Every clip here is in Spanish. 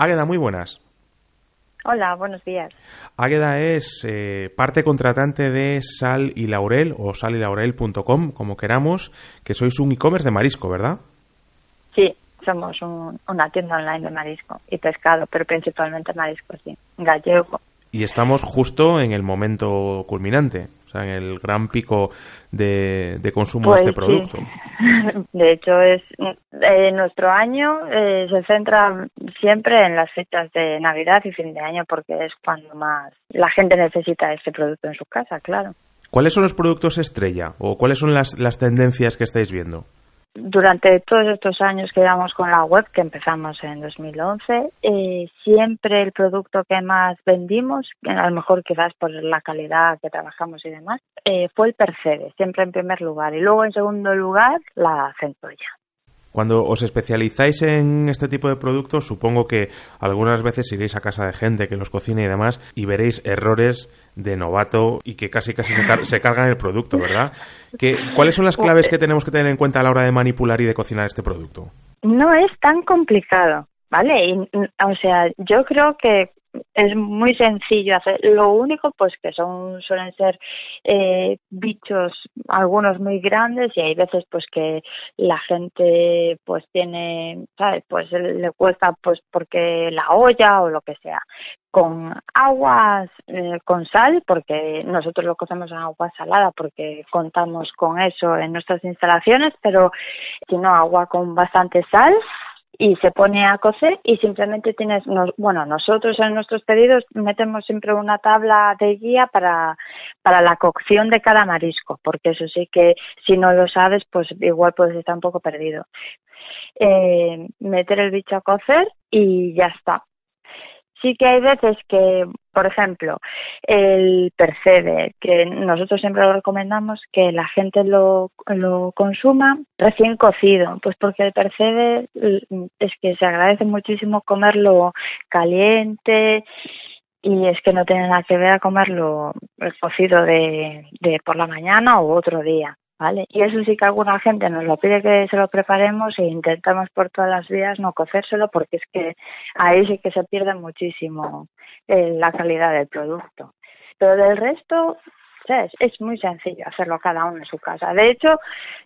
Águeda, muy buenas. Hola, buenos días. Águeda es eh, parte contratante de Sal y Laurel o salilaurel.com, como queramos, que sois un e-commerce de marisco, ¿verdad? Sí, somos una tienda online de marisco y pescado, pero principalmente marisco, sí, gallego. Y estamos justo en el momento culminante, o sea, en el gran pico de, consumo de este pues producto. De hecho, es eh, nuestro año eh, se centra siempre en las fechas de Navidad y fin de año porque es cuando más la gente necesita este producto en su casa, claro. ¿Cuáles son los productos estrella o cuáles son las, las tendencias que estáis viendo? Durante todos estos años que llevamos con la web, que empezamos en 2011, eh, siempre el producto que más vendimos, a lo mejor quizás por la calidad que trabajamos y demás, eh, fue el Percebe, siempre en primer lugar. Y luego en segundo lugar, la centolla. Cuando os especializáis en este tipo de productos, supongo que algunas veces iréis a casa de gente que los cocina y demás y veréis errores de novato y que casi casi se, cargan el producto, ¿verdad? ¿Cuáles son las claves que tenemos que tener en cuenta a la hora de manipular y de cocinar este producto? No es tan complicado, ¿vale? o sea, yo creo que es muy sencillo hacer. Lo único, pues que son suelen ser eh, bichos, algunos muy grandes y hay veces, pues que la gente, pues tiene, ¿sabes? Pues le cuesta, pues porque la olla o lo que sea. Con aguas eh, con sal, porque nosotros lo cocemos en agua salada, porque contamos con eso en nuestras instalaciones, pero si no, agua con bastante sal y se pone a cocer y simplemente tienes, bueno, nosotros en nuestros pedidos metemos siempre una tabla de guía para, para la cocción de cada marisco, porque eso sí que si no lo sabes, pues igual puedes estar un poco perdido. Eh, meter el bicho a cocer y ya está sí que hay veces que, por ejemplo, el percebe, que nosotros siempre lo recomendamos que la gente lo, lo consuma recién cocido, pues porque el percebe mm, es que se agradece muchísimo comerlo caliente y es que no tiene nada que ver a comerlo cocido de, de por la mañana o otro día. ¿Vale? Y eso sí que alguna gente nos lo pide que se lo preparemos e intentamos por todas las vías no cocérselo porque es que ahí sí que se pierde muchísimo eh, la calidad del producto. Pero del resto, es, es muy sencillo hacerlo cada uno en su casa. De hecho,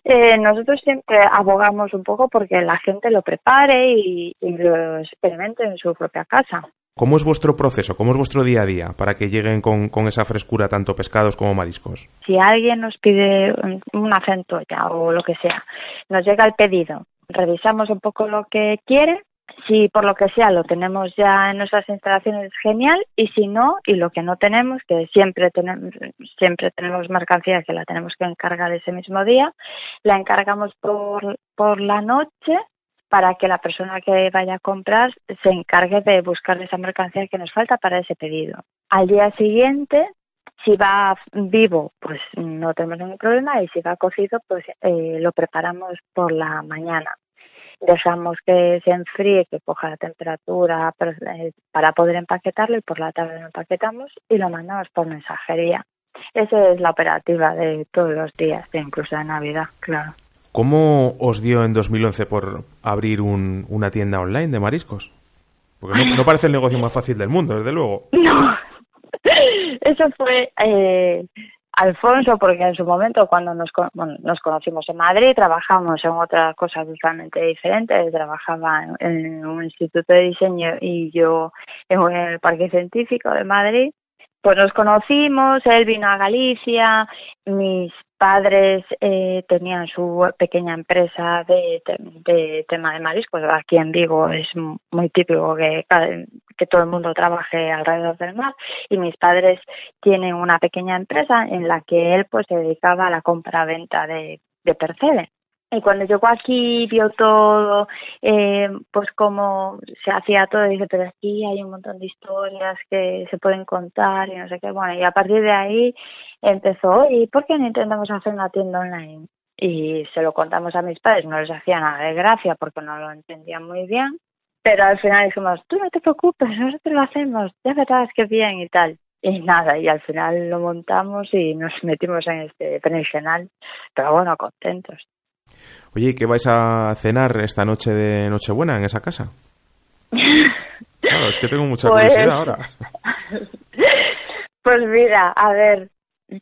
eh, nosotros siempre abogamos un poco porque la gente lo prepare y lo experimente en su propia casa. ¿Cómo es vuestro proceso? ¿Cómo es vuestro día a día para que lleguen con, esa frescura tanto pescados como mariscos? Si alguien nos pide una centolla o lo que sea, nos llega el pedido, revisamos un poco lo que quiere, si por lo que sea lo tenemos ya en nuestras instalaciones, genial, y si no, y lo que no tenemos, que siempre tenemos, siempre tenemos mercancía que la tenemos que encargar ese mismo día, la encargamos por, por la noche para que la persona que vaya a comprar se encargue de buscar esa mercancía que nos falta para ese pedido. Al día siguiente, si va vivo, pues no tenemos ningún problema y si va cocido, pues eh, lo preparamos por la mañana. Dejamos que se enfríe, que coja la temperatura eh, para poder empaquetarlo y por la tarde lo empaquetamos y lo mandamos por mensajería. Esa es la operativa de todos los días, incluso de Navidad, claro. ¿Cómo os dio en 2011 por abrir una tienda online de mariscos? Porque no, parece el negocio más fácil del mundo, desde luego. No, eso fue eh, Alfonso, porque en su momento cuando nos, nos conocimos en Madrid, trabajamos en otras cosas totalmente diferentes. Trabajaba en, un instituto de diseño y yo en el Parque Científico de Madrid pues nos conocimos, él vino a Galicia, mis padres eh, tenían su pequeña empresa de, de, tema de mariscos. Aquí en Vigo es muy típico que, todo el mundo trabaje alrededor del mar y mis padres tienen una pequeña empresa en la que él pues se dedicaba a la compra-venta de, de. Y cuando llegó aquí vio todo, eh, pues cómo se hacía todo, dice, pero aquí hay un montón de historias que se pueden contar y no sé qué. Bueno, y a partir de ahí empezó, ¿y por qué no intentamos hacer una tienda online? Y se lo contamos a mis padres, no les hacía nada de gracia porque no lo entendían muy bien, pero al final dijimos, tú no te preocupes, nosotros lo hacemos, ya verás que bien y tal. Y nada, y al final lo montamos y nos metimos en este pensional, pero bueno, contentos. Oye, ¿qué vais a cenar esta noche de Nochebuena en esa casa? Claro, es que tengo mucha pues curiosidad ahora. Pues mira, a ver,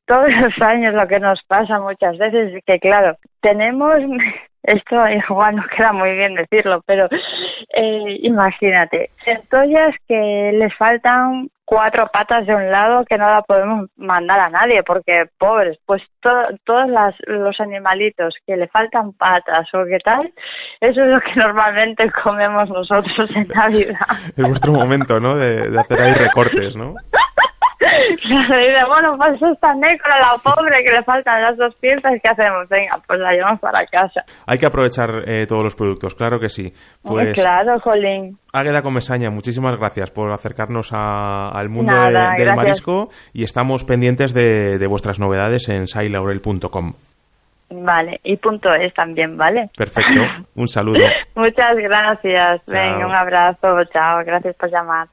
todos los años lo que nos pasa muchas veces es que, claro, tenemos, esto igual no queda muy bien decirlo, pero eh, imagínate, centollas que les faltan cuatro patas de un lado que no la podemos mandar a nadie porque pobres, pues todos las, los animalitos que le faltan patas o qué tal, eso es lo que normalmente comemos nosotros en Navidad. Es vuestro momento, ¿no? De hacer ahí recortes, ¿no? Y bueno, pues esta nécora, la pobre, que le faltan las dos piezas, ¿qué hacemos? Venga, pues la llevamos para casa. Hay que aprovechar eh, todos los productos, claro que sí. Pues, claro, Jolín. Águeda Comesaña, muchísimas gracias por acercarnos al mundo del marisco y estamos pendientes de, vuestras novedades en sailaurel.com. Vale, y punto es también, ¿vale? Perfecto, un saludo. Muchas gracias, venga, un abrazo, chao, gracias por llamar.